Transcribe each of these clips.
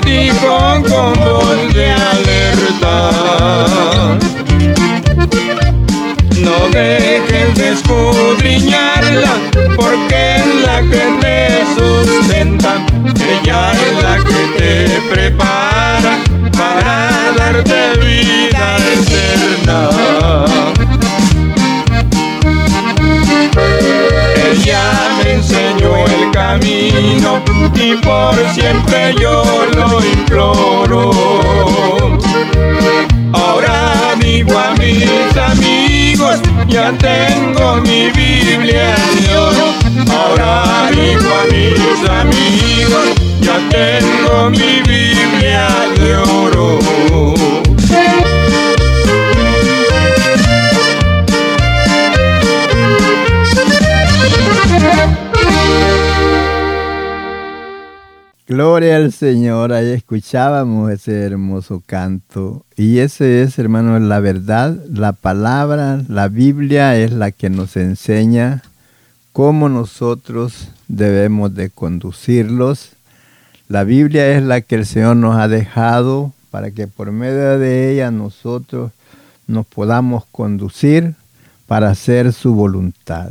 dijo con voz de alerta. No dejes de escudriñarla, porque es la que te sustenta. Ella es la que te prepara para darte vida eterna. Ella me enseñó el camino y por siempre yo ya tengo mi Biblia oro. Ahora digo a mis amigos, ya tengo mi Biblia de oro. Gloria al Señor, ahí escuchábamos ese hermoso canto. Y ese es, hermano, la verdad, la palabra, la Biblia es la que nos enseña cómo nosotros debemos de conducirlos. La Biblia es la que el Señor nos ha dejado para que por medio de ella nosotros nos podamos conducir para hacer su voluntad.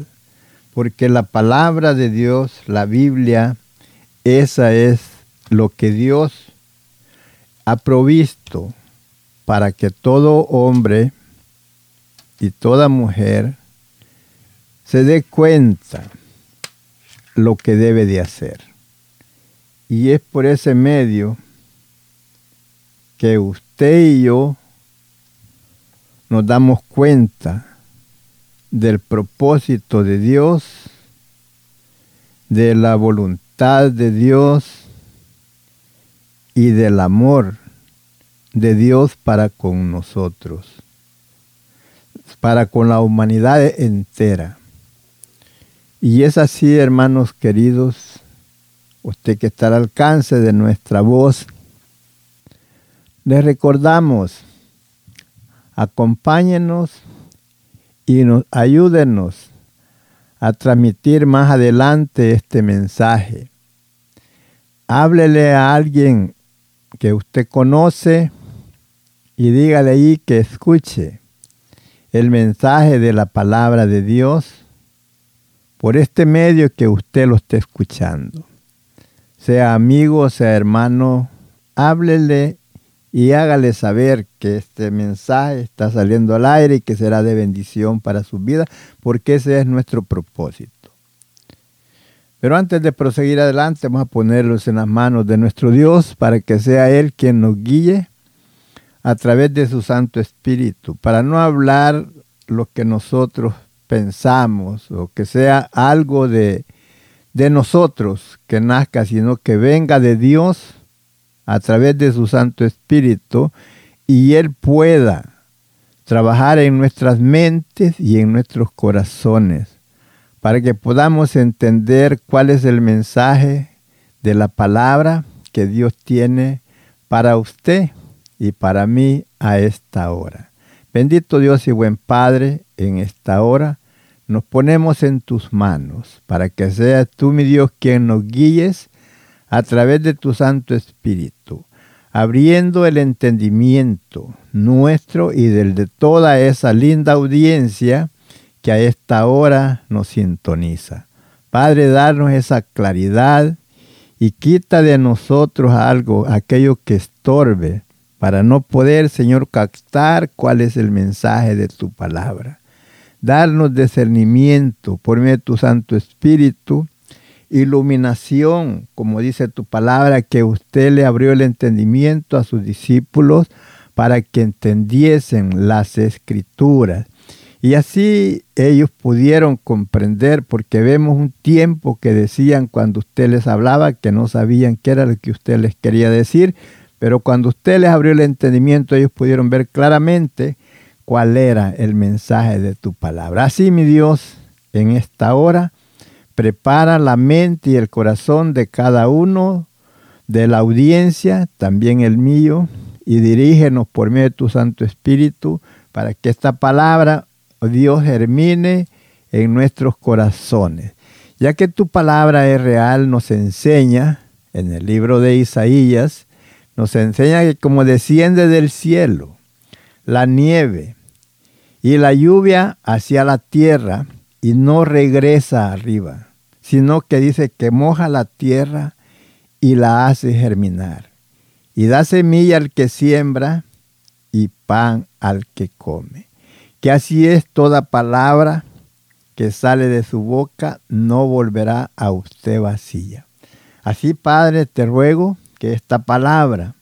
Porque la palabra de Dios, la Biblia, esa es lo que Dios ha provisto para que todo hombre y toda mujer se dé cuenta lo que debe de hacer. Y es por ese medio que usted y yo nos damos cuenta del propósito de Dios, de la voluntad de Dios y del amor de Dios para con nosotros, para con la humanidad entera. Y es así, hermanos queridos, usted que está al alcance de nuestra voz, le recordamos, acompáñenos y nos, ayúdenos a transmitir más adelante este mensaje. Háblele a alguien que usted conoce y dígale ahí que escuche el mensaje de la palabra de Dios por este medio que usted lo esté escuchando. Sea amigo, sea hermano, háblele y hágale saber que este mensaje está saliendo al aire y que será de bendición para su vida, porque ese es nuestro propósito. Pero antes de proseguir adelante, vamos a ponerlos en las manos de nuestro Dios para que sea Él quien nos guíe a través de su Santo Espíritu, para no hablar lo que nosotros pensamos o que sea algo de, de nosotros que nazca, sino que venga de Dios a través de su Santo Espíritu y Él pueda trabajar en nuestras mentes y en nuestros corazones para que podamos entender cuál es el mensaje de la palabra que Dios tiene para usted y para mí a esta hora. Bendito Dios y buen Padre, en esta hora nos ponemos en tus manos para que seas tú, mi Dios, quien nos guíes a través de tu Santo Espíritu, abriendo el entendimiento nuestro y del de toda esa linda audiencia que a esta hora nos sintoniza. Padre, darnos esa claridad y quita de nosotros algo, aquello que estorbe, para no poder, Señor, captar cuál es el mensaje de tu palabra. Darnos discernimiento por medio de tu Santo Espíritu, iluminación, como dice tu palabra, que usted le abrió el entendimiento a sus discípulos para que entendiesen las escrituras. Y así ellos pudieron comprender, porque vemos un tiempo que decían cuando usted les hablaba que no sabían qué era lo que usted les quería decir, pero cuando usted les abrió el entendimiento, ellos pudieron ver claramente cuál era el mensaje de tu palabra. Así, mi Dios, en esta hora, prepara la mente y el corazón de cada uno de la audiencia, también el mío, y dirígenos por medio de tu Santo Espíritu para que esta palabra, Dios, germine en nuestros corazones. Ya que tu palabra es real, nos enseña en el libro de Isaías, nos enseña que como desciende del cielo la nieve y la lluvia hacia la tierra y no regresa arriba, sino que dice que moja la tierra y la hace germinar y da semilla al que siembra y pan al que come. Que así es toda palabra que sale de su boca, no volverá a usted vacía. Así, Padre, te ruego que esta palabra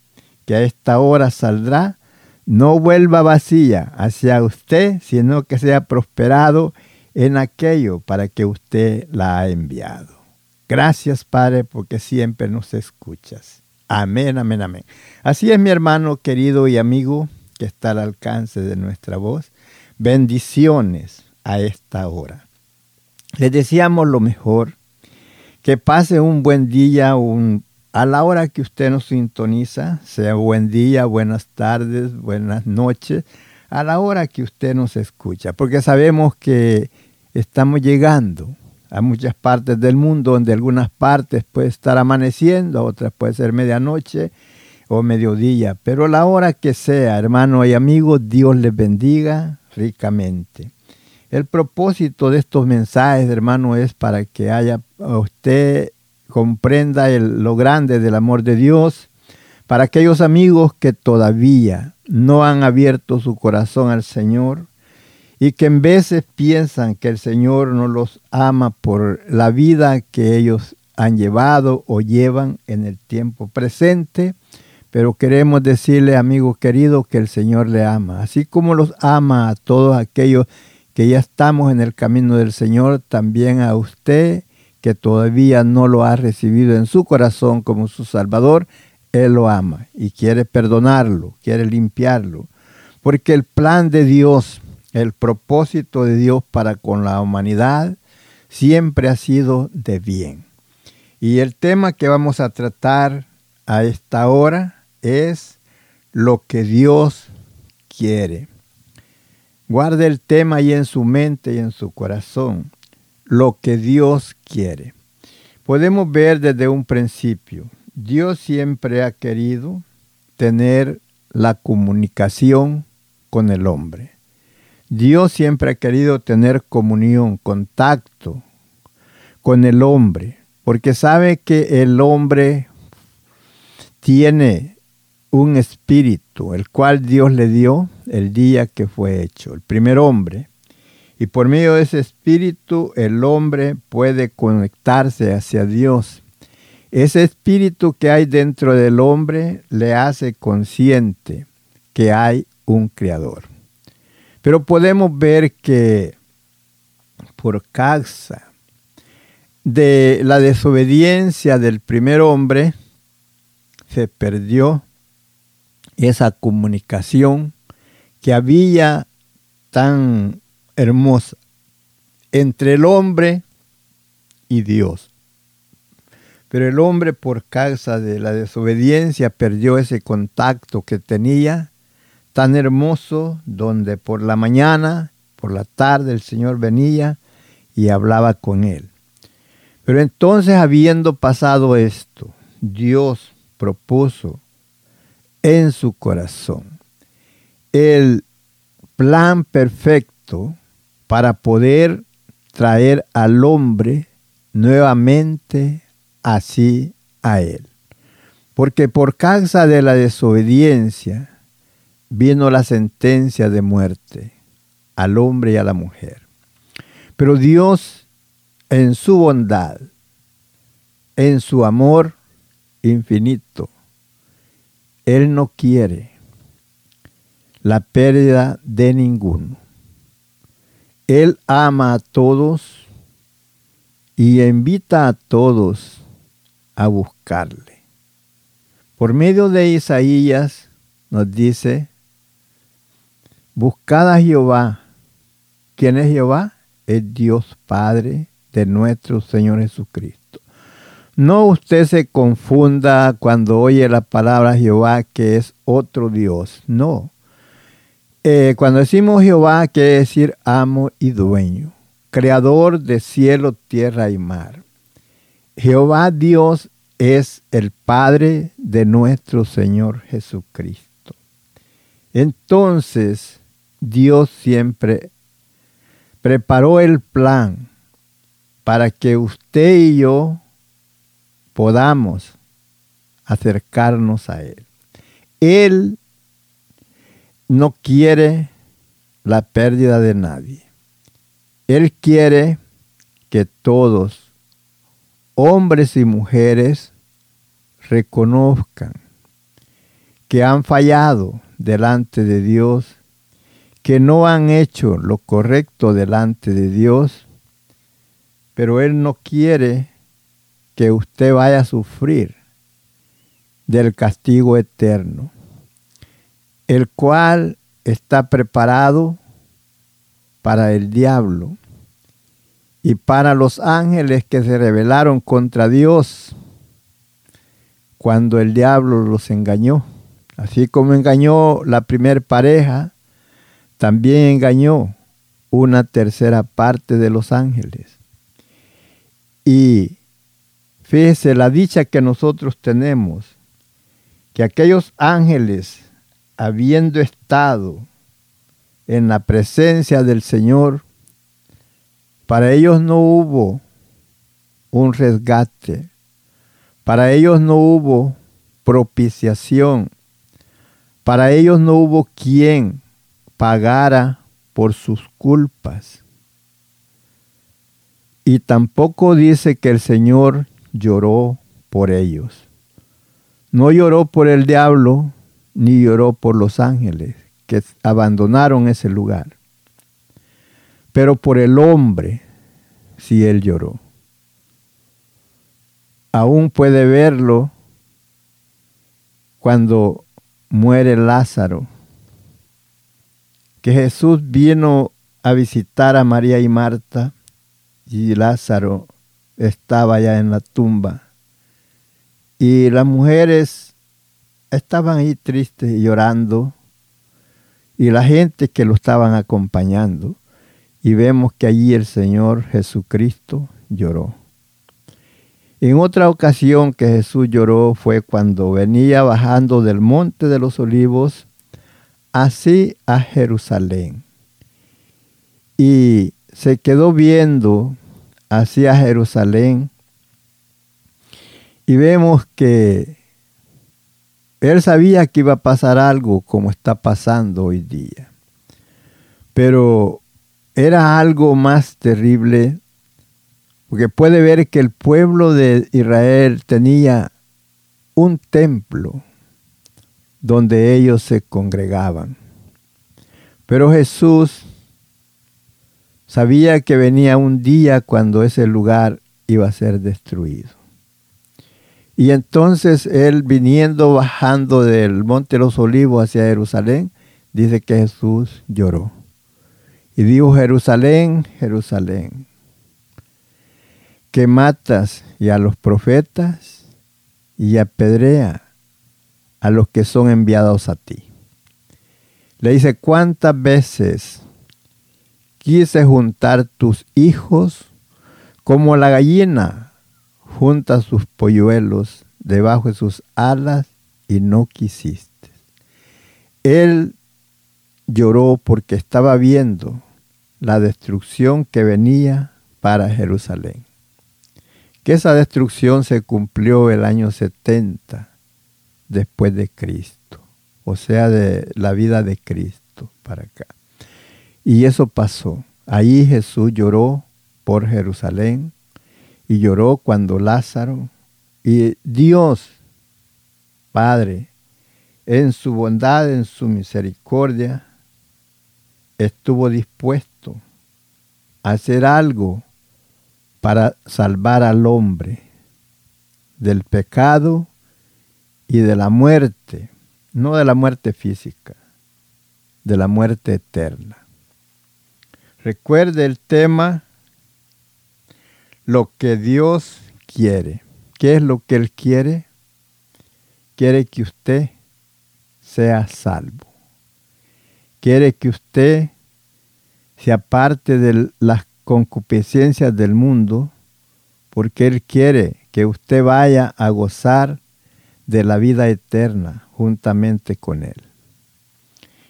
que a esta hora saldrá no vuelva vacía hacia usted, sino que sea prosperado en aquello para que usted la ha enviado. Gracias, Padre, porque siempre nos escuchas. Amén, amén, amén. Así es, mi hermano querido y amigo que está al alcance de nuestra voz. Bendiciones a esta hora. Les deseamos lo mejor, que pase un buen día, a la hora que usted nos sintoniza, sea buen día, buenas tardes, buenas noches, a la hora que usted nos escucha, porque sabemos que estamos llegando a muchas partes del mundo, donde algunas partes puede estar amaneciendo, otras puede ser medianoche o mediodía, pero la hora que sea, hermano y amigo, Dios les bendiga ricamente. El propósito de estos mensajes, hermano, es para que haya usted comprenda lo grande del amor de Dios, para aquellos amigos que todavía no han abierto su corazón al Señor y que en veces piensan que el Señor no los ama por la vida que ellos han llevado o llevan en el tiempo presente, pero queremos decirle, amigo querido, que el Señor le ama, así como los ama a todos aquellos que ya estamos en el camino del Señor, también a usted que todavía no lo ha recibido en su corazón como su Salvador, Él lo ama y quiere perdonarlo, quiere limpiarlo. Porque el plan de Dios, el propósito de Dios para con la humanidad, siempre ha sido de bien. Y el tema que vamos a tratar a esta hora es lo que Dios quiere. Guarde el tema ahí en su mente y en su corazón lo que Dios quiere. Podemos ver desde un principio, Dios siempre ha querido tener la comunicación con el hombre. Dios siempre ha querido tener comunión, contacto con el hombre, porque sabe que el hombre tiene un espíritu, el cual Dios le dio el día que fue hecho, el primer hombre. Y por medio de ese espíritu el hombre puede conectarse hacia Dios. Ese espíritu que hay dentro del hombre le hace consciente que hay un creador. Pero podemos ver que por causa de la desobediencia del primer hombre, se perdió esa comunicación que había tan hermosa entre el hombre y Dios. Pero el hombre por causa de la desobediencia perdió ese contacto que tenía tan hermoso donde por la mañana, por la tarde el Señor venía, y hablaba con él. Pero entonces, habiendo pasado esto, Dios propuso en su corazón el plan perfecto para poder traer al hombre nuevamente así a él. Porque por causa de la desobediencia vino la sentencia de muerte al hombre y a la mujer. Pero Dios, en su bondad, en su amor infinito, Él no quiere la pérdida de ninguno. Él ama a todos y invita a todos a buscarle. Por medio de Isaías nos dice, buscad a Jehová. ¿Quién es Jehová? Es Dios Padre de nuestro Señor Jesucristo. No usted se confunda cuando oye la palabra Jehová que es otro Dios. No. Eh, cuando decimos Jehová quiere decir amo y dueño, creador de cielo, tierra y mar. Jehová Dios es el Padre de nuestro Señor Jesucristo. Entonces, Dios siempre preparó el plan para que usted y yo podamos acercarnos a Él. Él no quiere la pérdida de nadie. Él quiere que todos, hombres y mujeres, reconozcan que han fallado delante de Dios, que no han hecho lo correcto delante de Dios, pero Él no quiere que usted vaya a sufrir del castigo eterno el cual está preparado para el diablo y para los ángeles que se rebelaron contra Dios cuando el diablo los engañó. Así como engañó la primer pareja, también engañó una tercera parte de los ángeles. Y fíjese la dicha que nosotros tenemos, que aquellos ángeles habiendo estado en la presencia del Señor, para ellos no hubo un resgate, para ellos no hubo propiciación, para ellos no hubo quien pagara por sus culpas. Y tampoco dice que el Señor lloró por ellos. No lloró por el diablo, ni lloró por los ángeles que abandonaron ese lugar. Pero por el hombre sí él lloró. Aún puede verlo cuando muere Lázaro, que Jesús vino a visitar a María y Marta y Lázaro estaba ya en la tumba. Y las mujeres estaban ahí tristes y llorando y la gente que lo estaban acompañando y vemos que allí el Señor Jesucristo lloró. En otra ocasión que Jesús lloró fue cuando venía bajando del monte de los olivos así a Jerusalén. Y se quedó viendo hacia Jerusalén y vemos que él sabía que iba a pasar algo como está pasando hoy día. Pero era algo más terrible porque puede ver que el pueblo de Israel tenía un templo donde ellos se congregaban. Pero Jesús sabía que venía un día cuando ese lugar iba a ser destruido. Y entonces él viniendo, bajando del Monte de los Olivos hacia Jerusalén, dice que Jesús lloró. Y dijo, Jerusalén, Jerusalén, que matas y a los profetas y apedrea a los que son enviados a ti. Le dice, ¿cuántas veces quise juntar tus hijos como la gallina junta sus polluelos debajo de sus alas y no quisiste. Él lloró porque estaba viendo la destrucción que venía para Jerusalén. Que esa destrucción se cumplió el año 70 después de Cristo, o sea, de la vida de Cristo para acá. Y eso pasó. Ahí Jesús lloró por Jerusalén y lloró cuando Lázaro y Dios, Padre, en su bondad, en su misericordia, estuvo dispuesto a hacer algo para salvar al hombre del pecado y de la muerte, no de la muerte física, de la muerte eterna. Recuerde el tema, lo que Dios quiere. ¿Qué es lo que Él quiere? Quiere que usted sea salvo. Quiere que usted se aparte de las concupiscencias del mundo, porque Él quiere que usted vaya a gozar de la vida eterna juntamente con Él.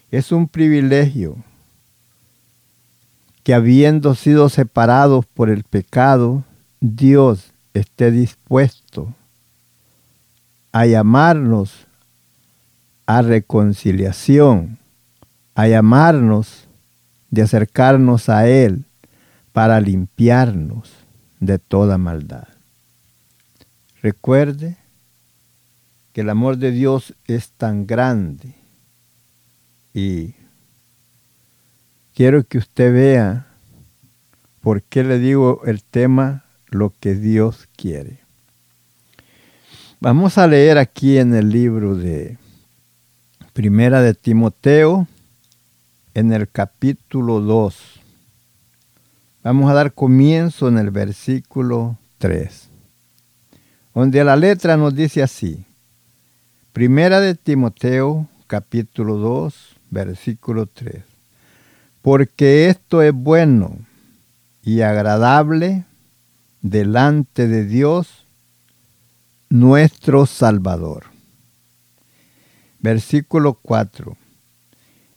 Es un privilegio que habiendo sido separados por el pecado, Dios esté dispuesto a llamarnos a reconciliación, a llamarnos de acercarnos a Él para limpiarnos de toda maldad. Recuerde que el amor de Dios es tan grande y quiero que usted vea por qué le digo el tema lo que Dios quiere. Vamos a leer aquí en el libro de Primera de Timoteo, en el capítulo 2. Vamos a dar comienzo en el versículo 3, donde la letra nos dice así. Primera de Timoteo, capítulo 2, versículo 3. Porque esto es bueno y agradable delante de Dios, nuestro Salvador. Versículo 4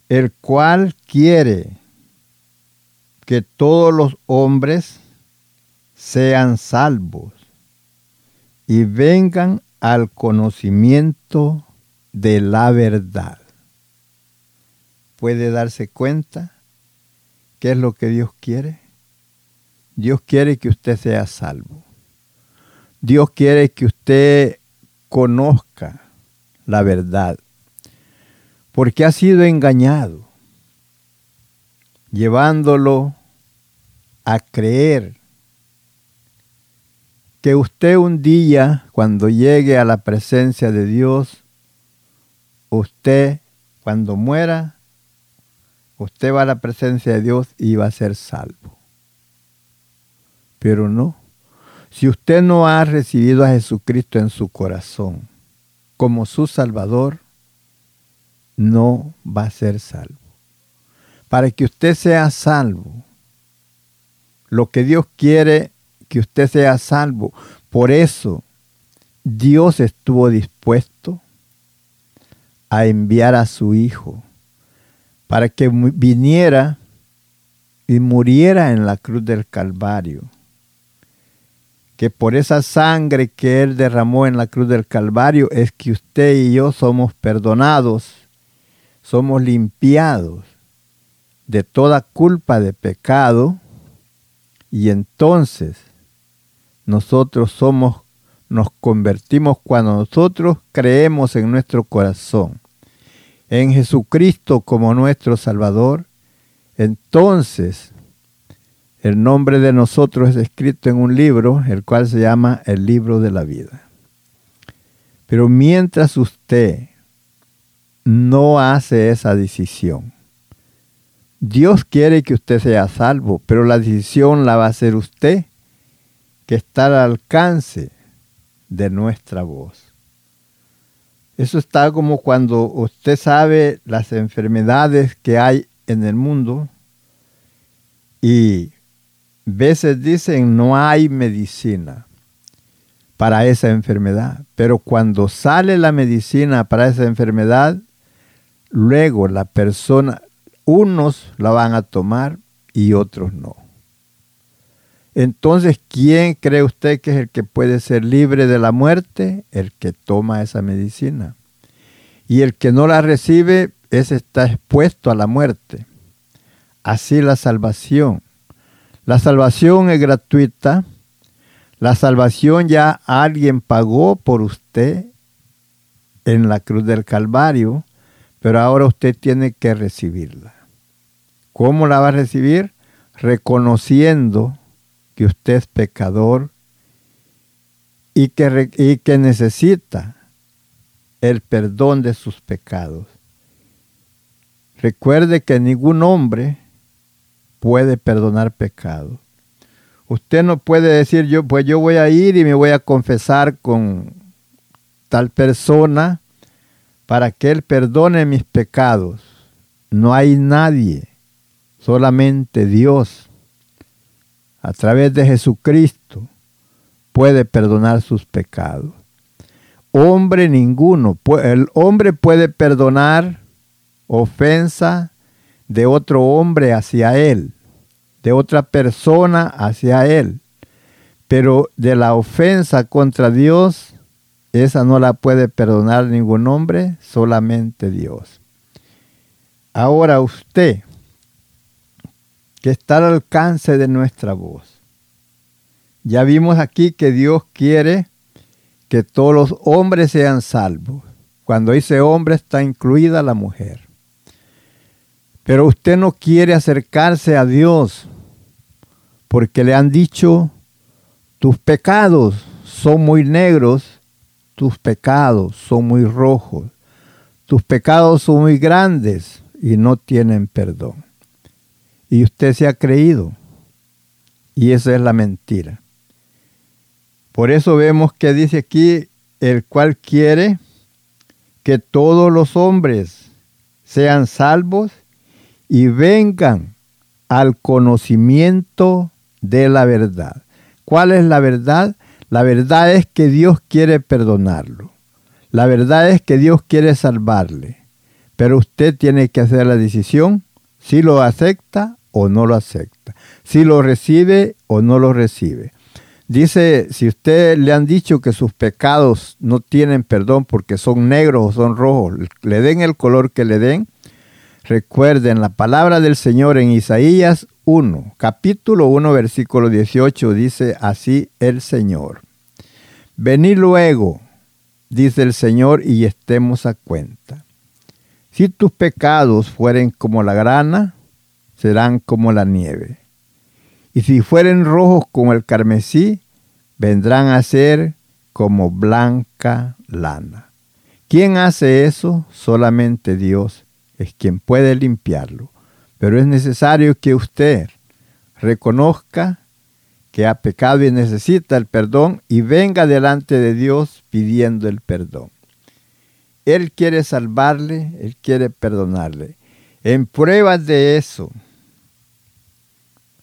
el cual quiere que todos los hombres sean salvos y vengan al conocimiento de la verdad. ¿Puede darse cuenta qué es lo que Dios quiere? Dios quiere que usted sea salvo. Dios quiere que usted conozca la verdad porque ha sido engañado, llevándolo a creer que usted un día, cuando llegue a la presencia de Dios, usted, cuando muera, usted va a la presencia de Dios y va a ser salvo. Pero no. Si usted no ha recibido a Jesucristo en su corazón como su Salvador, no va a ser salvo. Para que usted sea salvo, lo que Dios quiere que usted sea salvo. Por eso Dios estuvo dispuesto a enviar a su Hijo para que viniera y muriera en la cruz del Calvario. Que por esa sangre que Él derramó en la cruz del Calvario es que usted y yo somos perdonados somos limpiados de toda culpa de pecado y entonces nosotros somos nos convertimos cuando nosotros creemos en nuestro corazón en Jesucristo como nuestro Salvador, entonces el nombre de nosotros es escrito en un libro, el cual se llama el libro de la vida. Pero mientras usted no hace esa decisión. Dios quiere que usted sea salvo, pero la decisión la va a hacer usted, que está al alcance de nuestra voz. Eso está como cuando usted sabe las enfermedades que hay en el mundo y veces dicen no hay medicina para esa enfermedad, pero cuando sale la medicina para esa enfermedad, luego la persona, unos la van a tomar y otros no. Entonces, ¿quién cree usted que es el que puede ser libre de la muerte? El que toma esa medicina. Y el que no la recibe, ese está expuesto a la muerte. Así la salvación. La salvación es gratuita. La salvación ya alguien pagó por usted en la cruz del Calvario, pero ahora usted tiene que recibirla. ¿Cómo la va a recibir? Reconociendo que usted es pecador y que, y que necesita el perdón de sus pecados. Recuerde que ningún hombre puede perdonar pecado. Usted no puede decir yo, pues yo voy a ir y me voy a confesar con tal persona para que él perdone mis pecados. No hay nadie, solamente Dios a través de Jesucristo, puede perdonar sus pecados. Hombre ninguno, el hombre puede perdonar ofensa de otro hombre hacia él, de otra persona hacia él, pero de la ofensa contra Dios, esa no la puede perdonar ningún hombre, solamente Dios. Ahora usted, que está al alcance de nuestra voz. Ya vimos aquí que Dios quiere que todos los hombres sean salvos. Cuando dice hombre está incluida la mujer. Pero usted no quiere acercarse a Dios porque le han dicho, tus pecados son muy negros, tus pecados son muy rojos, tus pecados son muy grandes y no tienen perdón y usted se ha creído. Y esa es la mentira. Por eso vemos que dice aquí, el cual quiere que todos los hombres sean salvos y vengan al conocimiento de la verdad. ¿Cuál es la verdad? La verdad es que Dios quiere perdonarlo. La verdad es que Dios quiere salvarle. Pero usted tiene que hacer la decisión si lo acepta o no lo acepta, si lo recibe o no lo recibe. Dice, si usted le han dicho que sus pecados no tienen perdón porque son negros o son rojos, le den el color que le den, recuerden la palabra del Señor en Isaías 1, capítulo 1, versículo 18, dice así el Señor. Venid luego, dice el Señor, y estemos a cuenta. Si tus pecados fueren como la grana, serán como la nieve. Y si fueren rojos como el carmesí, vendrán a ser como blanca lana. ¿Quién hace eso? Solamente Dios es quien puede limpiarlo. Pero es necesario que usted reconozca que ha pecado y necesita el perdón y venga delante de Dios pidiendo el perdón. Él quiere salvarle, Él quiere perdonarle. En pruebas de eso,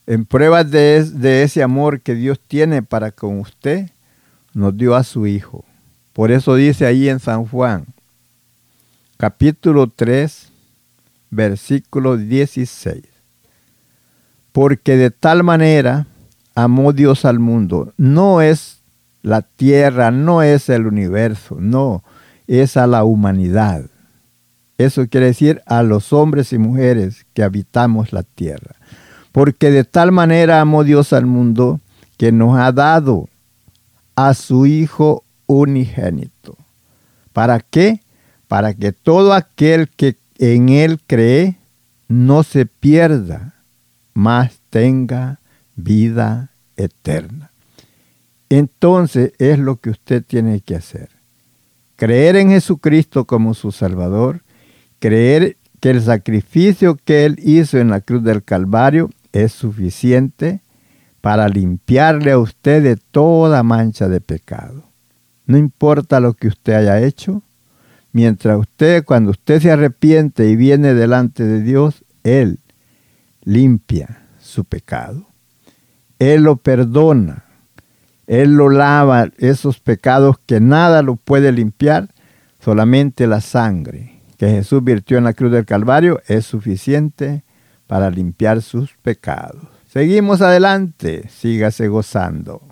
en pruebas de, ese amor que Dios tiene para con usted, nos dio a su Hijo. Por eso dice ahí en San Juan, capítulo 3, versículo 16. Porque de tal manera amó Dios al mundo. No es la tierra, no es el universo, no, es a la humanidad. Eso quiere decir a los hombres y mujeres que habitamos la tierra porque de tal manera amó Dios al mundo que nos ha dado a su Hijo unigénito. ¿Para qué? Para que todo aquel que en Él cree no se pierda, mas tenga vida eterna. Entonces es lo que usted tiene que hacer. Creer en Jesucristo como su Salvador, creer que el sacrificio que Él hizo en la cruz del Calvario es suficiente para limpiarle a usted de toda mancha de pecado. No importa lo que usted haya hecho, mientras usted, cuando usted se arrepiente y viene delante de Dios, Él limpia su pecado. Él lo perdona. Él lo lava esos pecados que nada lo puede limpiar, solamente la sangre que Jesús virtió en la cruz del Calvario es suficiente para limpiar sus pecados. Seguimos adelante, sígase gozando.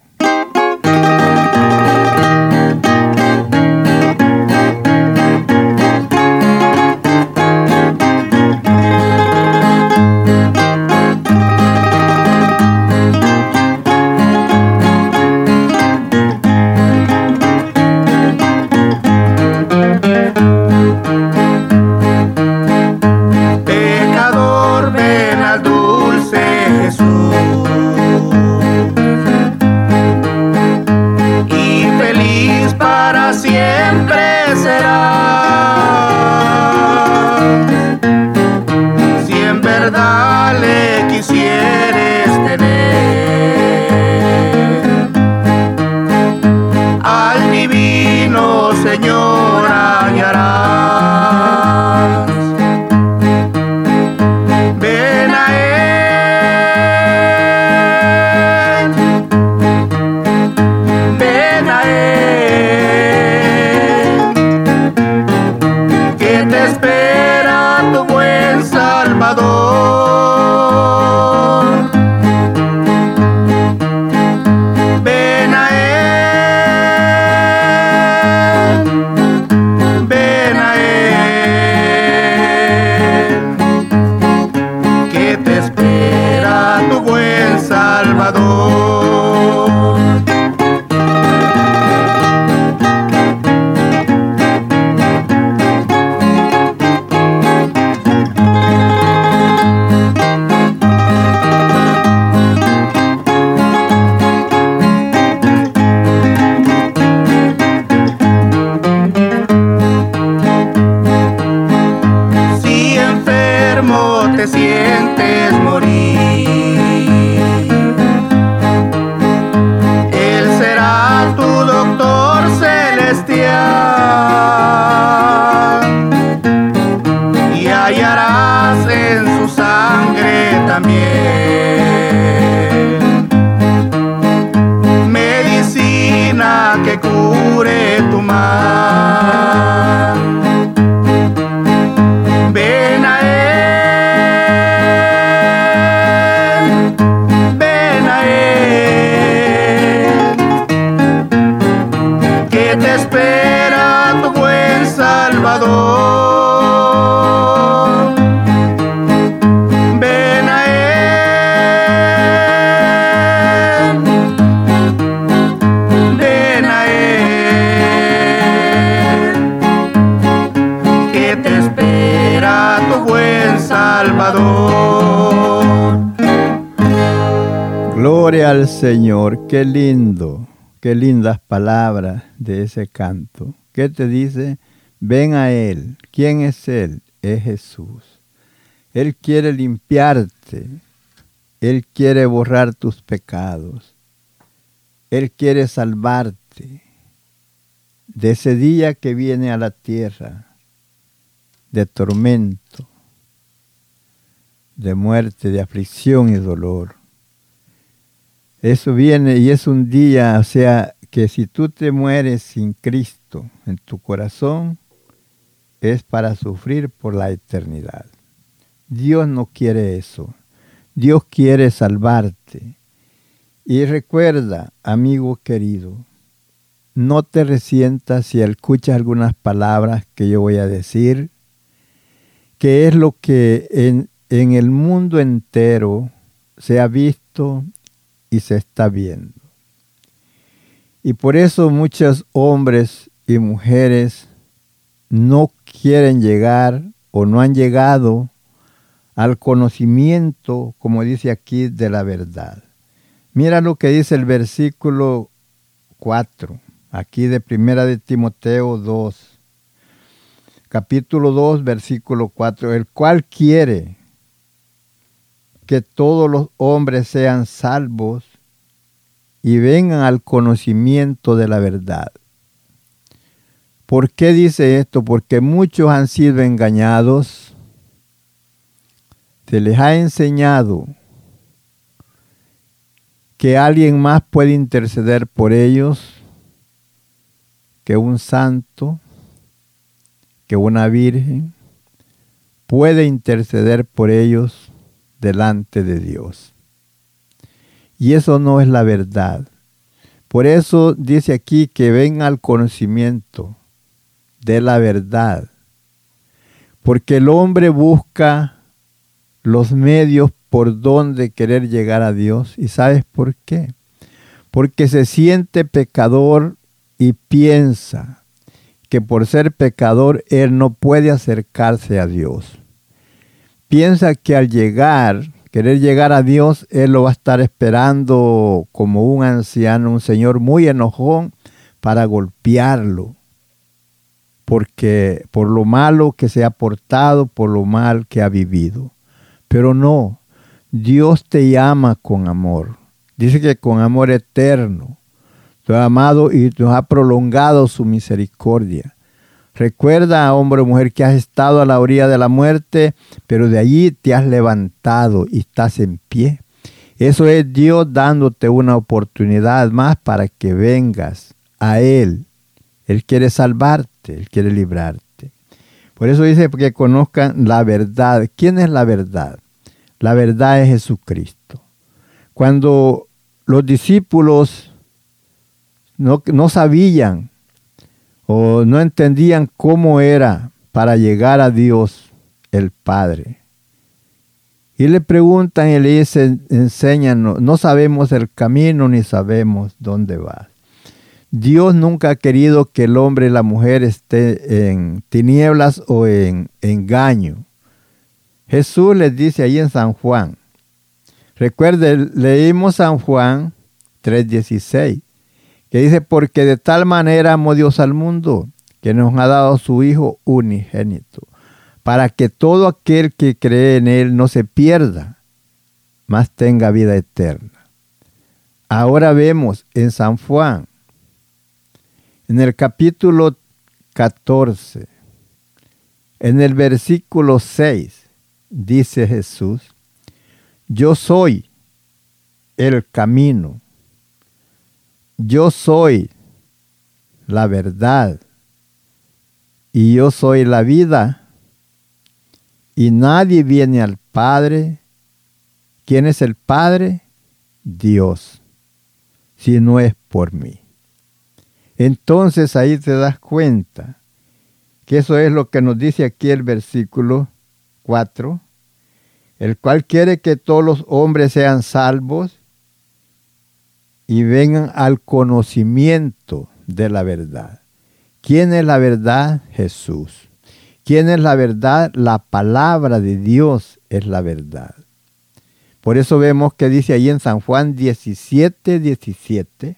la miel. Al Señor, qué lindo, qué lindas palabras de ese canto. ¿Qué te dice? Ven a Él. ¿Quién es Él? Es Jesús. Él quiere limpiarte. Él quiere borrar tus pecados. Él quiere salvarte de ese día que viene a la tierra, de tormento, de muerte, de aflicción y dolor. Eso viene y es un día, o sea, que si tú te mueres sin Cristo en tu corazón, es para sufrir por la eternidad. Dios no quiere eso. Dios quiere salvarte. Y recuerda, amigo querido, no te resientas si escuchas algunas palabras que yo voy a decir, que es lo que en, en el mundo entero se ha visto y se está viendo. Y por eso muchos hombres y mujeres no quieren llegar o no han llegado al conocimiento, como dice aquí, de la verdad. Mira lo que dice el versículo 4, aquí de Primera de Timoteo 2, capítulo 2, versículo 4, el cual quiere que todos los hombres sean salvos y vengan al conocimiento de la verdad. ¿Por qué dice esto? Porque muchos han sido engañados. Se les ha enseñado que alguien más puede interceder por ellos que un santo, que una virgen puede interceder por ellos delante de Dios. Y eso no es la verdad. Por eso dice aquí que venga al conocimiento de la verdad. Porque el hombre busca los medios por donde querer llegar a Dios. ¿Y sabes por qué? Porque se siente pecador y piensa que por ser pecador él no puede acercarse a Dios. Piensa que al llegar, querer llegar a Dios, él lo va a estar esperando como un anciano, un señor muy enojón para golpearlo. Porque por lo malo que se ha portado, por lo mal que ha vivido. Pero no, Dios te llama con amor. Dice que con amor eterno te ha amado y nos ha prolongado su misericordia. Recuerda, hombre o mujer, que has estado a la orilla de la muerte, pero de allí te has levantado y estás en pie. Eso es Dios dándote una oportunidad más para que vengas a Él. Él quiere salvarte, Él quiere librarte. Por eso dice que conozcan la verdad. ¿Quién es la verdad? La verdad es Jesucristo. Cuando los discípulos no, sabían o no entendían cómo era para llegar a Dios el Padre. Y le preguntan y le dicen, enseñan, no sabemos el camino ni sabemos dónde va. Dios nunca ha querido que el hombre y la mujer esté en tinieblas o en engaño. Jesús les dice ahí en San Juan. Recuerden, leímos San Juan 3:16 que dice, porque de tal manera amó Dios al mundo, que nos ha dado su Hijo unigénito, para que todo aquel que cree en Él no se pierda, mas tenga vida eterna. Ahora vemos en San Juan, en el capítulo 14, en el versículo 6, dice Jesús, yo soy el camino, yo soy la verdad y yo soy la vida y nadie viene al Padre. ¿Quién es el Padre? Dios, si no es por mí. Entonces ahí te das cuenta que eso es lo que nos dice aquí el versículo 4, el cual quiere que todos los hombres sean salvos y vengan al conocimiento de la verdad. ¿Quién es la verdad? Jesús. ¿Quién es la verdad? La palabra de Dios es la verdad. Por eso vemos que dice ahí en San Juan 17, 17,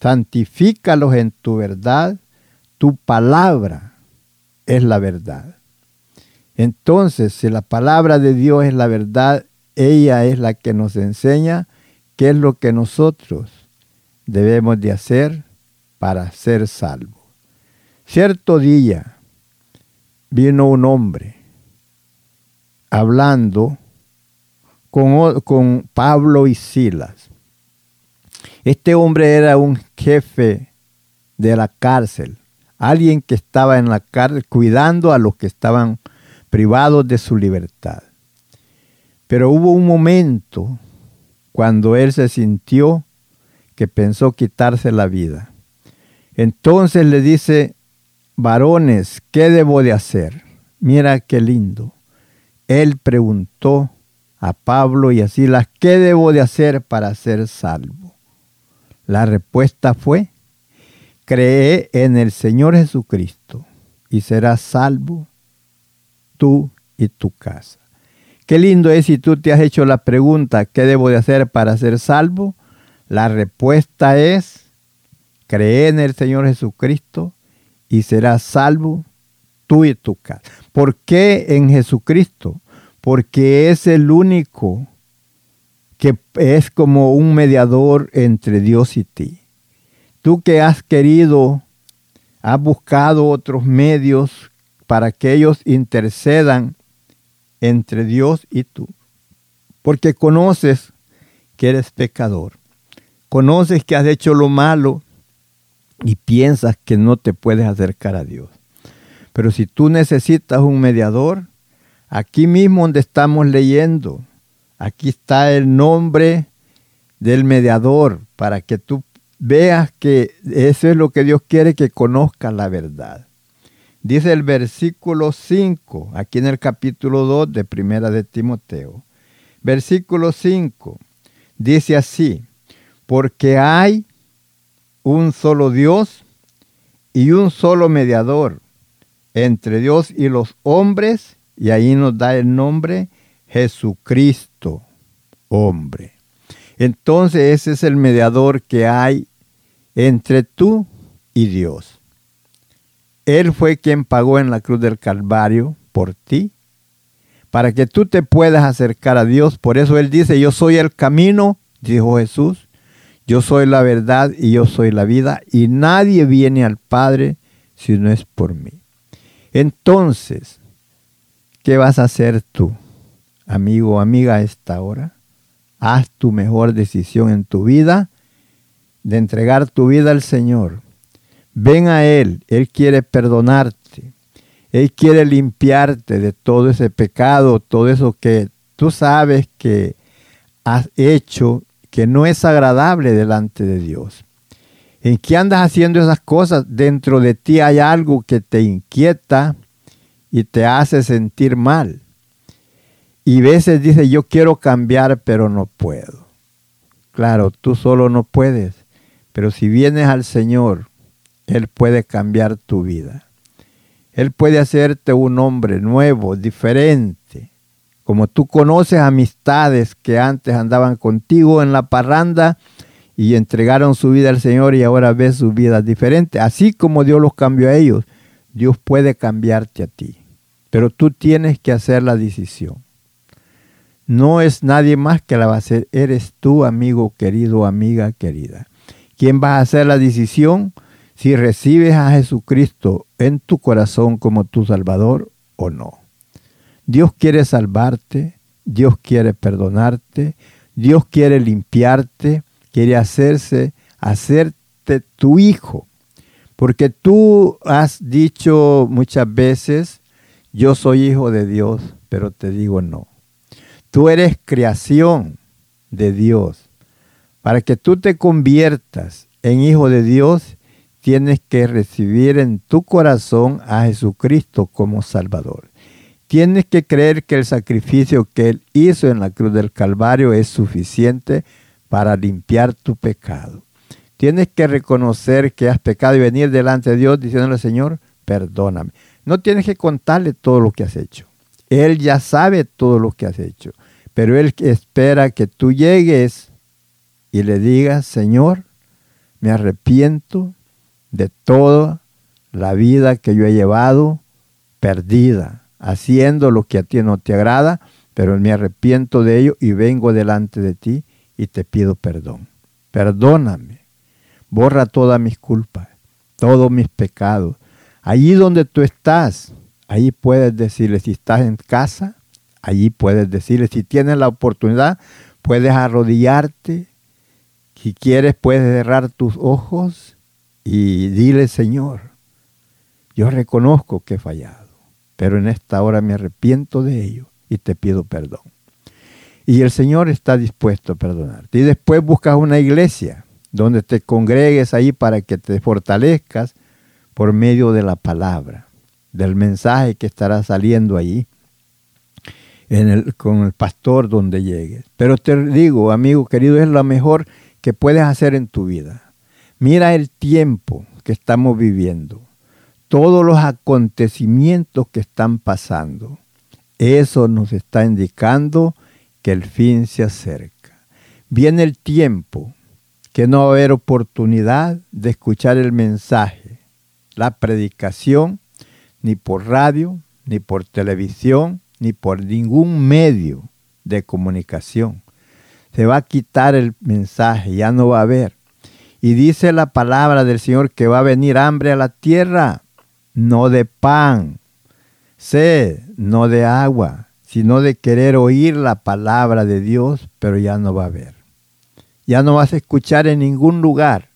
santifícalos en tu verdad, tu palabra es la verdad. Entonces, si la palabra de Dios es la verdad, ella es la que nos enseña ¿Qué es lo que nosotros debemos de hacer para ser salvos? Cierto día vino un hombre hablando con, con Pablo y Silas. Este hombre era un jefe de la cárcel, alguien que estaba en la cárcel cuidando a los que estaban privados de su libertad. Pero hubo un momento cuando él se sintió que pensó quitarse la vida. Entonces le dice, varones, ¿qué debo de hacer? Mira qué lindo. Él preguntó a Pablo y a Silas, ¿qué debo de hacer para ser salvo? La respuesta fue, cree en el Señor Jesucristo y serás salvo tú y tu casa. Qué lindo es si tú te has hecho la pregunta, ¿qué debo de hacer para ser salvo? La respuesta es, cree en el Señor Jesucristo y serás salvo tú y tu casa. ¿Por qué en Jesucristo? Porque es el único que es como un mediador entre Dios y ti. Tú que has querido, has buscado otros medios para que ellos intercedan entre Dios y tú. Porque conoces que eres pecador. Conoces que has hecho lo malo y piensas que no te puedes acercar a Dios. Pero si tú necesitas un mediador, aquí mismo donde estamos leyendo, aquí está el nombre del mediador para que tú veas que eso es lo que Dios quiere que conozcas la verdad. Dice el versículo 5, aquí en el capítulo 2 de Primera de Timoteo. Versículo 5 dice así, porque hay un solo Dios y un solo mediador entre Dios y los hombres, y ahí nos da el nombre Jesucristo, hombre. Entonces ese es el mediador que hay entre tú y Dios. Él fue quien pagó en la cruz del Calvario por ti, para que tú te puedas acercar a Dios. Por eso Él dice, yo soy el camino, dijo Jesús, yo soy la verdad y yo soy la vida, y nadie viene al Padre si no es por mí. Entonces, ¿qué vas a hacer tú, amigo o amiga, a esta hora? Haz tu mejor decisión en tu vida de entregar tu vida al Señor Ven a Él, Él quiere perdonarte, Él quiere limpiarte de todo ese pecado, todo eso que tú sabes que has hecho que no es agradable delante de Dios. ¿En qué andas haciendo esas cosas? Dentro de ti hay algo que te inquieta y te hace sentir mal. Y veces dice, yo quiero cambiar, pero no puedo. Claro, tú solo no puedes. Pero si vienes al Señor él puede cambiar tu vida. Él puede hacerte un hombre nuevo, diferente. Como tú conoces amistades que antes andaban contigo en la parranda y entregaron su vida al Señor y ahora ves su vida diferente. Así como Dios los cambió a ellos, Dios puede cambiarte a ti. Pero tú tienes que hacer la decisión. No es nadie más que la va a hacer. Eres tú, amigo querido, amiga querida. ¿Quién va a hacer la decisión? Si recibes a Jesucristo en tu corazón como tu Salvador o no. Dios quiere salvarte, Dios quiere perdonarte, Dios quiere limpiarte, quiere hacerse, hacerte tu hijo. Porque tú has dicho muchas veces, yo soy hijo de Dios, pero te digo no. Tú eres creación de Dios. Para que tú te conviertas en hijo de Dios, tienes que recibir en tu corazón a Jesucristo como Salvador. Tienes que creer que el sacrificio que Él hizo en la cruz del Calvario es suficiente para limpiar tu pecado. Tienes que reconocer que has pecado y venir delante de Dios diciéndole, Señor, perdóname. No tienes que contarle todo lo que has hecho. Él ya sabe todo lo que has hecho, pero Él espera que tú llegues y le digas, Señor, me arrepiento, de toda la vida que yo he llevado perdida, haciendo lo que a ti no te agrada, pero me arrepiento de ello y vengo delante de ti y te pido perdón. Perdóname, borra todas mis culpas, todos mis pecados. Allí donde tú estás, allí puedes decirle, si estás en casa, allí puedes decirle, si tienes la oportunidad, puedes arrodillarte, si quieres puedes cerrar tus ojos y dile, Señor, yo reconozco que he fallado, pero en esta hora me arrepiento de ello y te pido perdón. Y el Señor está dispuesto a perdonarte. Y después buscas una iglesia donde te congregues ahí para que te fortalezcas por medio de la palabra, del mensaje que estará saliendo allí en el, con el pastor donde llegues. Pero te digo, amigo querido, es lo mejor que puedes hacer en tu vida Mira el tiempo que estamos viviendo, todos los acontecimientos que están pasando. Eso nos está indicando que el fin se acerca. Viene el tiempo que no va a haber oportunidad de escuchar el mensaje, la predicación, ni por radio, ni por televisión, ni por ningún medio de comunicación. Se va a quitar el mensaje, ya no va a haber. Y dice la palabra del Señor que va a venir hambre a la tierra, no de pan, sed, no de agua, sino de querer oír la palabra de Dios, pero ya no va a haber. Ya no vas a escuchar en ningún lugar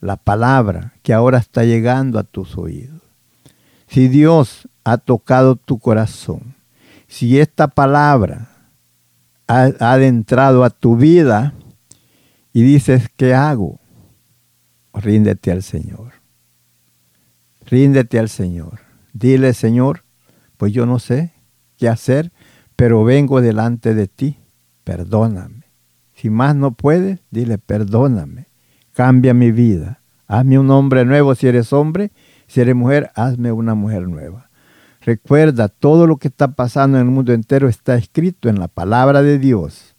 la palabra que ahora está llegando a tus oídos. Si Dios ha tocado tu corazón, si esta palabra ha adentrado a tu vida y dices, ¿qué hago? Ríndete al Señor. Ríndete al Señor. Dile, Señor, pues yo no sé qué hacer, pero vengo delante de ti. Perdóname. Si más no puedes, dile, perdóname. Cambia mi vida. Hazme un hombre nuevo si eres hombre. Si eres mujer, hazme una mujer nueva. Recuerda, todo lo que está pasando en el mundo entero está escrito en la palabra de Dios.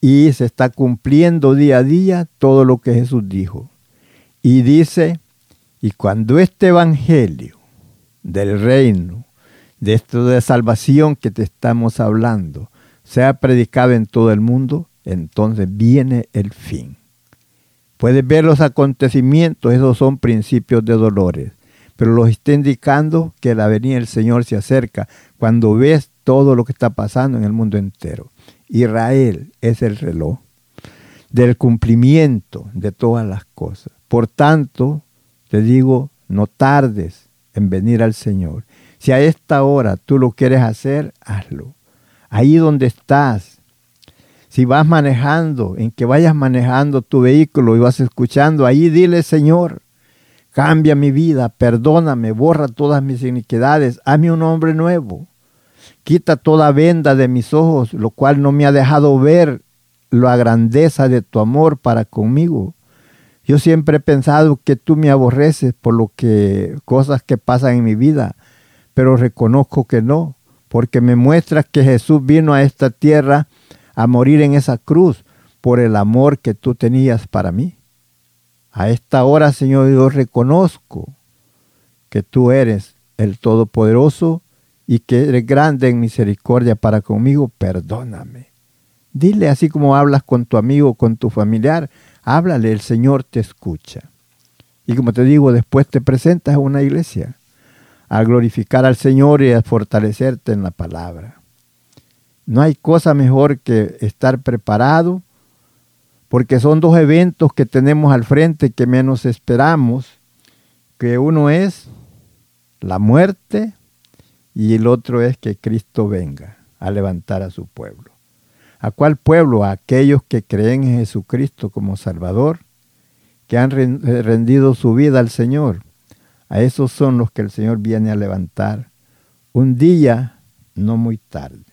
Y se está cumpliendo día a día todo lo que Jesús dijo. Y dice, y cuando este evangelio del reino, de esto de salvación que te estamos hablando, sea predicado en todo el mundo, entonces viene el fin. Puedes ver los acontecimientos, esos son principios de dolores pero los está indicando que la venida del Señor se acerca cuando ves todo lo que está pasando en el mundo entero. Israel es el reloj del cumplimiento de todas las cosas. Por tanto, te digo, no tardes en venir al Señor. Si a esta hora tú lo quieres hacer, hazlo. Ahí donde estás. Si vas manejando, en que vayas manejando tu vehículo y vas escuchando, ahí dile, Señor, Cambia mi vida, perdóname, borra todas mis iniquidades, hazme un hombre nuevo. Quita toda venda de mis ojos, lo cual no me ha dejado ver la grandeza de tu amor para conmigo. Yo siempre he pensado que tú me aborreces por lo que cosas que pasan en mi vida, pero reconozco que no, porque me muestras que Jesús vino a esta tierra a morir en esa cruz por el amor que tú tenías para mí. A esta hora, Señor, yo reconozco que tú eres el Todopoderoso y que eres grande en misericordia para conmigo. Perdóname. Dile así como hablas con tu amigo, con tu familiar, háblale, el Señor te escucha. Y como te digo, después te presentas a una iglesia a glorificar al Señor y a fortalecerte en la palabra. No hay cosa mejor que estar preparado porque son dos eventos que tenemos al frente que menos esperamos, que uno es la muerte y el otro es que Cristo venga a levantar a su pueblo. ¿A cuál pueblo? A aquellos que creen en Jesucristo como Salvador, que han eh, rendido su vida al Señor. A esos son los que el Señor viene a levantar un día, no muy tarde.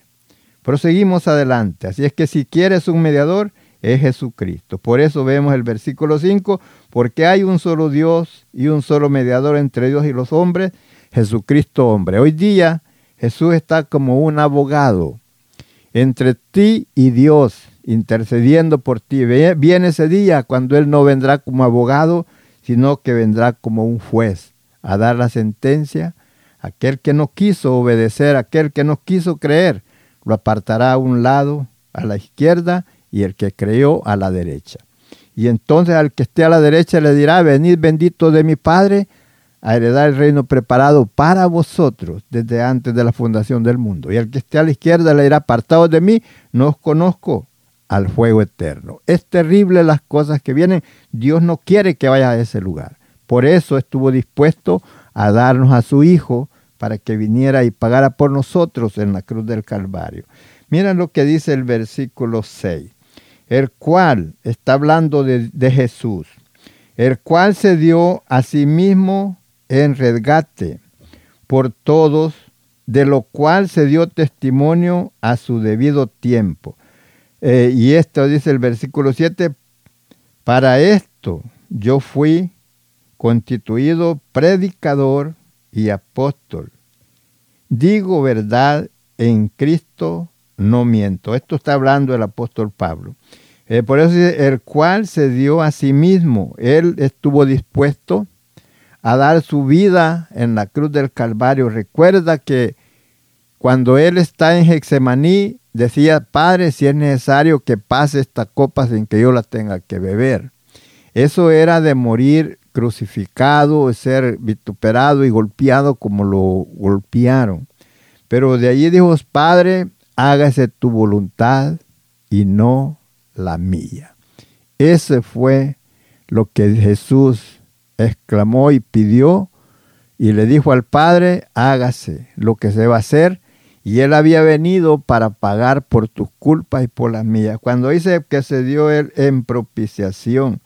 Proseguimos adelante. Así es que si quieres un mediador, es Jesucristo. Por eso vemos el versículo 5, porque hay un solo Dios y un solo mediador entre Dios y los hombres, Jesucristo hombre. Hoy día Jesús está como un abogado entre ti y Dios, intercediendo por ti. Viene ese día cuando Él no vendrá como abogado, sino que vendrá como un juez a dar la sentencia. Aquel que no quiso obedecer, aquel que no quiso creer, lo apartará a un lado, a la izquierda, y el que creyó a la derecha. Y entonces al que esté a la derecha le dirá, venid bendito de mi Padre a heredar el reino preparado para vosotros desde antes de la fundación del mundo. Y al que esté a la izquierda le dirá, apartado de mí, no os conozco al fuego eterno. Es terrible las cosas que vienen. Dios no quiere que vaya a ese lugar. Por eso estuvo dispuesto a darnos a su Hijo para que viniera y pagara por nosotros en la cruz del Calvario. Miren lo que dice el versículo 6 el cual está hablando de, Jesús, el cual se dio a sí mismo en resgate por todos, de lo cual se dio testimonio a su debido tiempo. Eh, y esto dice el versículo 7, para esto yo fui constituido predicador y apóstol. Digo verdad en Cristo no miento. Esto está hablando el apóstol Pablo. Eh, por eso dice, el cual se dio a sí mismo. Él estuvo dispuesto a dar su vida en la cruz del Calvario. Recuerda que cuando él está en Hexemaní, decía, Padre, si es necesario que pase esta copa sin que yo la tenga que beber. Eso era de morir crucificado, ser vituperado y golpeado como lo golpearon. Pero de allí dijo, Padre, hágase tu voluntad y no la mía. Ese fue lo que Jesús exclamó y pidió y le dijo al Padre, hágase lo que se va a hacer. Y él había venido para pagar por tus culpas y por las mías. Cuando dice que se dio él en propiciación,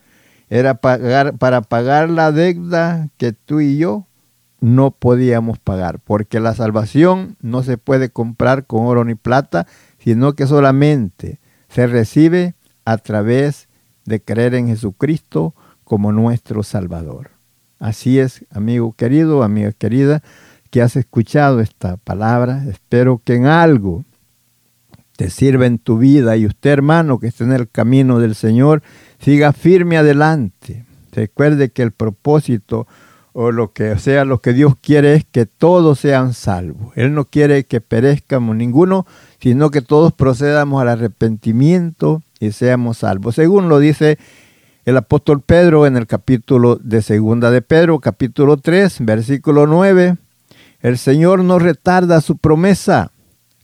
era pagar, para pagar la deuda que tú y yo no podíamos pagar, porque la salvación no se puede comprar con oro ni plata, sino que solamente se recibe a través de creer en Jesucristo como nuestro Salvador. Así es, amigo querido, amiga querida, que has escuchado esta palabra. Espero que en algo te sirva en tu vida y usted, hermano, que esté en el camino del Señor, siga firme adelante. Recuerde que el propósito o lo que sea, lo que Dios quiere es que todos sean salvos. Él no quiere que perezcamos ninguno, sino que todos procedamos al arrepentimiento y seamos salvos. Según lo dice el apóstol Pedro en el capítulo de Segunda de Pedro, capítulo 3, versículo 9, el Señor no retarda su promesa.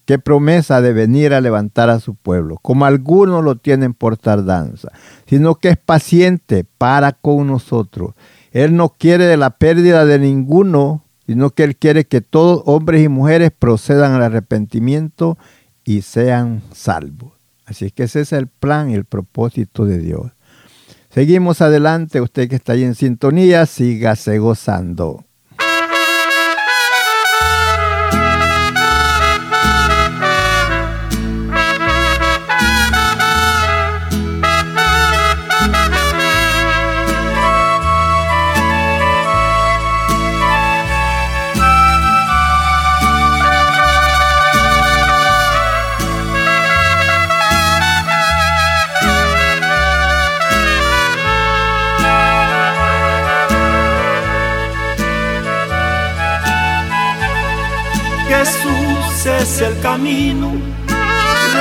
¿Qué promesa de venir a levantar a su pueblo? Como algunos lo tienen por tardanza, sino que es paciente para con nosotros. Él no quiere la pérdida de ninguno, sino que Él quiere que todos, hombres y mujeres, procedan al arrepentimiento y sean salvos. Así que ese es el plan y el propósito de Dios. Seguimos adelante, usted que está ahí en sintonía, sígase gozando. Es el camino,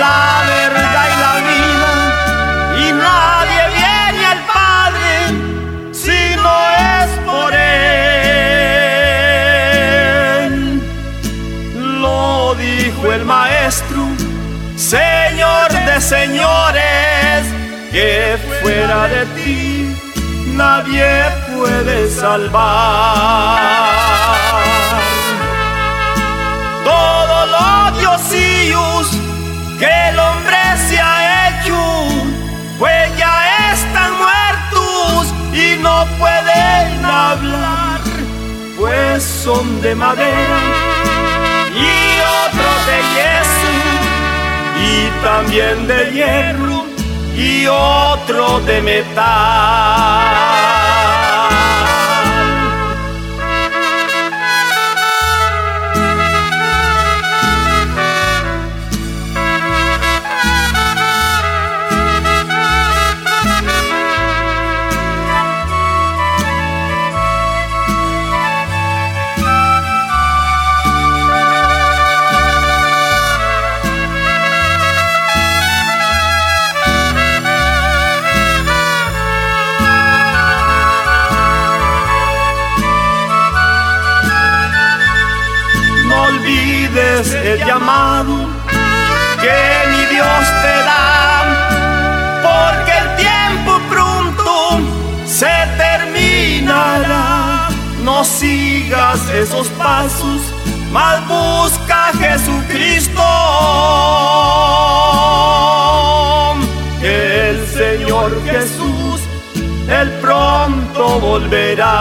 la verdad y la vida, y nadie viene al Padre si no es por Él. Lo dijo el Maestro, Señor de señores, que fuera de ti nadie puede salvar que el hombre se ha hecho, pues ya están muertos y no pueden hablar, pues son de madera y otros de yeso y también de hierro y otro de metal. Llamado que mi Dios te da, porque el tiempo pronto se terminará. No sigas esos pasos, mas busca a Jesucristo. El Señor Jesús, Él pronto volverá.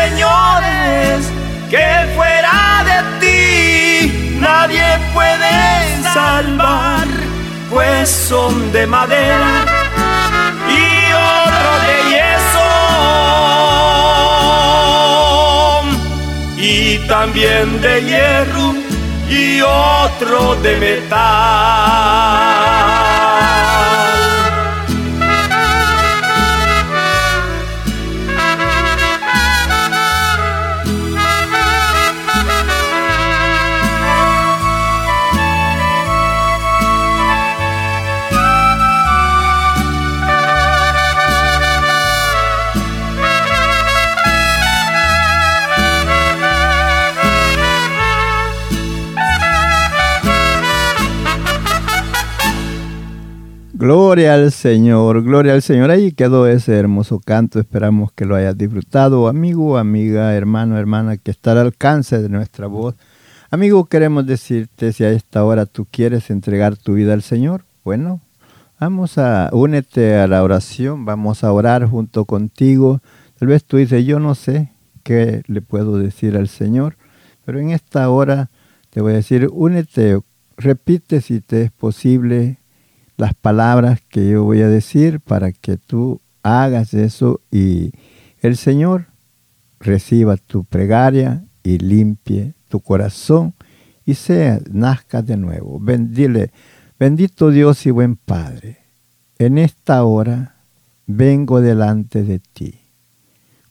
Señores, que fuera de ti nadie puede salvar, pues son de madera y otro de yeso y también de hierro y otro de metal. Gloria al Señor, gloria al Señor. Ahí quedó ese hermoso canto. Esperamos que lo hayas disfrutado, amigo, amiga, hermano, hermana, que está al alcance de nuestra voz. Amigo, queremos decirte si a esta hora tú quieres entregar tu vida al Señor. Bueno, vamos a únete a la oración, vamos a orar junto contigo. Tal vez tú dices, yo no sé qué le puedo decir al Señor, pero en esta hora te voy a decir, únete, repite si te es posible las palabras que yo voy a decir para que tú hagas eso y el Señor reciba tu plegaria y limpie tu corazón y sea, nazca de nuevo. Bendile, bendito Dios y buen Padre, en esta hora vengo delante de ti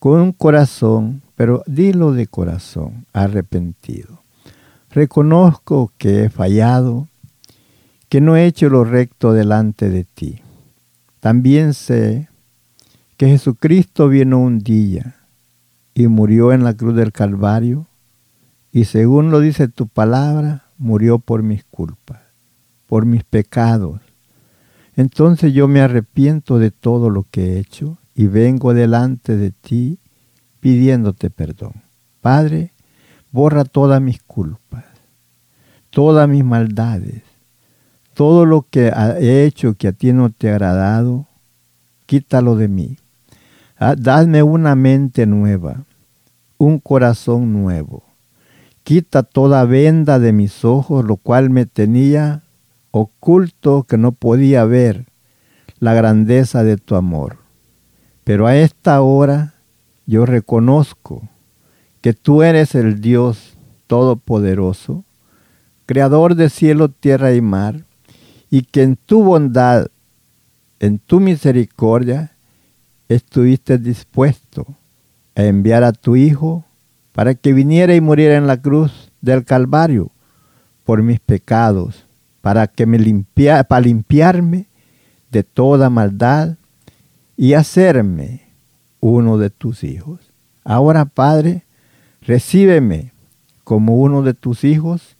con un corazón, pero dilo de corazón, arrepentido. Reconozco que he fallado, que no he hecho lo recto delante de ti. También sé que Jesucristo vino un día y murió en la cruz del Calvario y según lo dice tu palabra, murió por mis culpas, por mis pecados. Entonces yo me arrepiento de todo lo que he hecho y vengo delante de ti pidiéndote perdón. Padre, borra todas mis culpas, todas mis maldades todo lo que he hecho que a ti no te ha agradado, quítalo de mí. Ah, Dadme una mente nueva, un corazón nuevo. Quita toda venda de mis ojos, lo cual me tenía oculto que no podía ver la grandeza de tu amor. Pero a esta hora yo reconozco que tú eres el Dios Todopoderoso, Creador de cielo, tierra y mar, y que en tu bondad, en tu misericordia, estuviste dispuesto a enviar a tu Hijo para que viniera y muriera en la cruz del Calvario por mis pecados, para que me limpia, para limpiarme de toda maldad y hacerme uno de tus hijos. Ahora, Padre, recíbeme como uno de tus hijos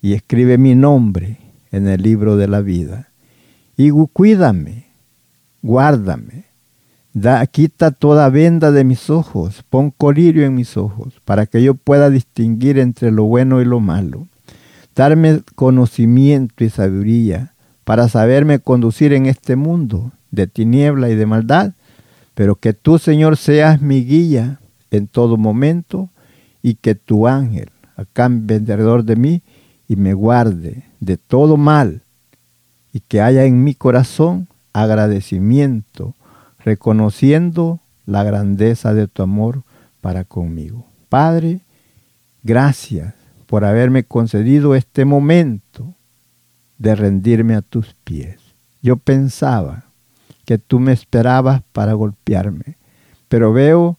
y escribe mi nombre en el libro de la vida. Y cuídame, guárdame, da, quita toda venda de mis ojos, pon colirio en mis ojos, para que yo pueda distinguir entre lo bueno y lo malo. Darme conocimiento y sabiduría para saberme conducir en este mundo de tiniebla y de maldad, pero que tú, Señor, seas mi guía en todo momento y que tu ángel, acá vendedor de mí, y me guarde de todo mal y que haya en mi corazón agradecimiento, reconociendo la grandeza de tu amor para conmigo. Padre, gracias por haberme concedido este momento de rendirme a tus pies. Yo pensaba que tú me esperabas para golpearme, pero veo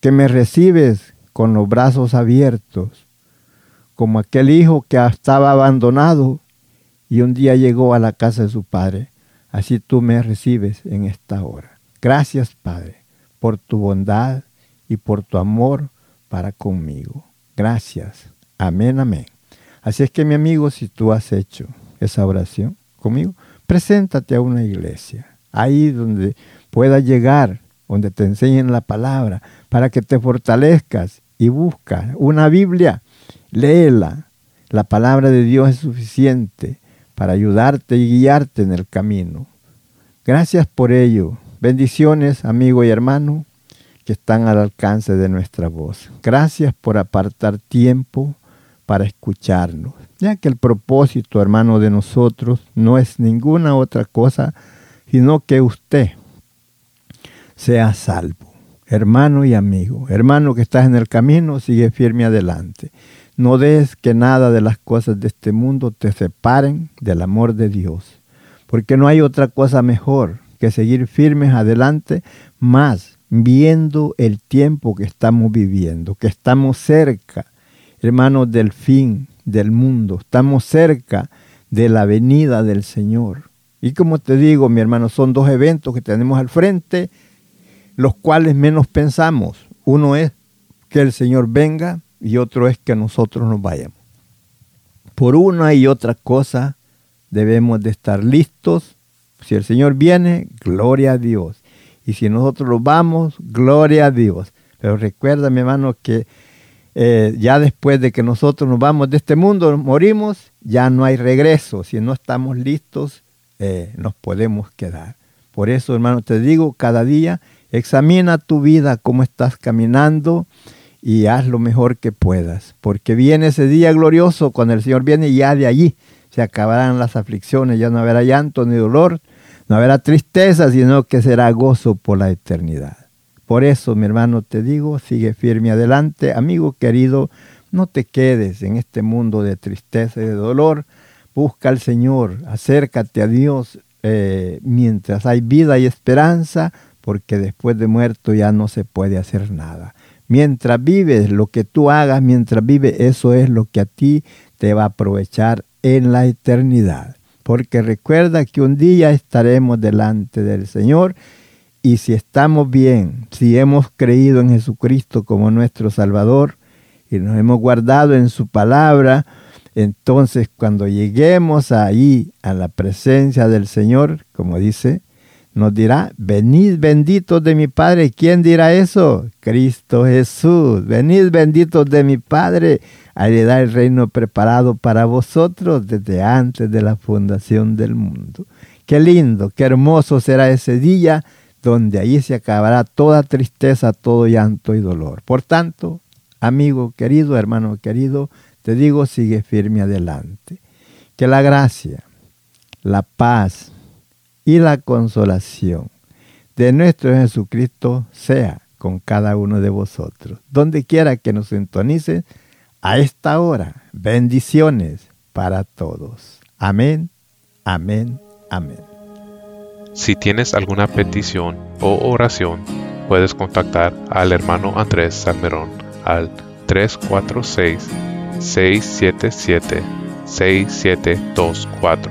que me recibes con los brazos abiertos como aquel hijo que estaba abandonado y un día llegó a la casa de su padre. Así tú me recibes en esta hora. Gracias, Padre, por tu bondad y por tu amor para conmigo. Gracias. Amén, amén. Así es que mi amigo, si tú has hecho esa oración conmigo, preséntate a una iglesia, ahí donde puedas llegar, donde te enseñen la palabra, para que te fortalezcas y busca una Biblia Léela. La palabra de Dios es suficiente para ayudarte y guiarte en el camino. Gracias por ello. Bendiciones, amigo y hermano, que están al alcance de nuestra voz. Gracias por apartar tiempo para escucharnos, ya que el propósito, hermano, de nosotros no es ninguna otra cosa, sino que usted sea salvo. Hermano y amigo, hermano que estás en el camino, sigue firme adelante. No des que nada de las cosas de este mundo te separen del amor de Dios, porque no hay otra cosa mejor que seguir firmes adelante, más viendo el tiempo que estamos viviendo, que estamos cerca, hermanos, del fin del mundo, estamos cerca de la venida del Señor. Y como te digo, mi hermano, son dos eventos que tenemos al frente, los cuales menos pensamos. Uno es que el Señor venga y otro es que nosotros nos vayamos. Por una y otra cosa debemos de estar listos Si el Señor viene, gloria a Dios. Y si nosotros vamos, gloria a Dios. Pero recuerda, mi hermano, que eh, ya después de que nosotros nos vamos de este mundo, morimos, ya no hay regreso. Si no estamos listos, eh, nos podemos quedar. Por eso, hermano, te digo, cada día examina tu vida, cómo estás caminando y haz lo mejor que puedas. Porque viene ese día glorioso, cuando el Señor viene, y ya de allí se acabarán las aflicciones, ya no habrá llanto ni dolor, no habrá tristeza, sino que será gozo por la eternidad. Por eso, mi hermano, te digo, sigue firme adelante. Amigo querido, no te quedes en este mundo de tristeza y de dolor. Busca al Señor, acércate a Dios eh, mientras hay vida y esperanza, porque después de muerto ya no se puede hacer nada. Mientras vives, lo que tú hagas mientras vives, eso es lo que a ti te va a aprovechar en la eternidad. Porque recuerda que un día estaremos delante del Señor y si estamos bien, si hemos creído en Jesucristo como nuestro Salvador y nos hemos guardado en su palabra, entonces cuando lleguemos ahí a la presencia del Señor, como dice, nos dirá, venid benditos de mi Padre. ¿Quién dirá eso? Cristo Jesús. Venid benditos de mi Padre a heredar el reino preparado para vosotros desde antes de la fundación del mundo. Qué lindo, qué hermoso será ese día donde allí se acabará toda tristeza, todo llanto y dolor. Por tanto, amigo querido, hermano querido, te digo, sigue firme adelante. Que la gracia, la paz y la consolación de nuestro Jesucristo sea con cada uno de vosotros. Donde quiera que nos sintonice, a esta hora, bendiciones para todos. Amén, amén, amén. Si tienes alguna petición o oración, puedes contactar al hermano Andrés Salmerón al 346-677-6724.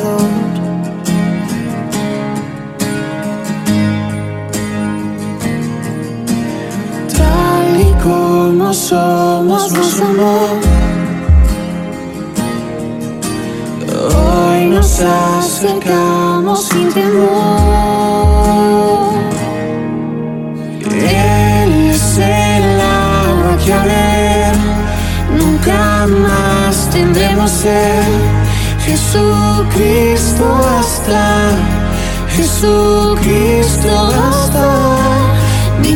Somos, nos amó. Hoy nos acercamos sin temor. Él es el agua que a ver nunca más tendremos sed. Jesucristo basta, Jesucristo basta. Mi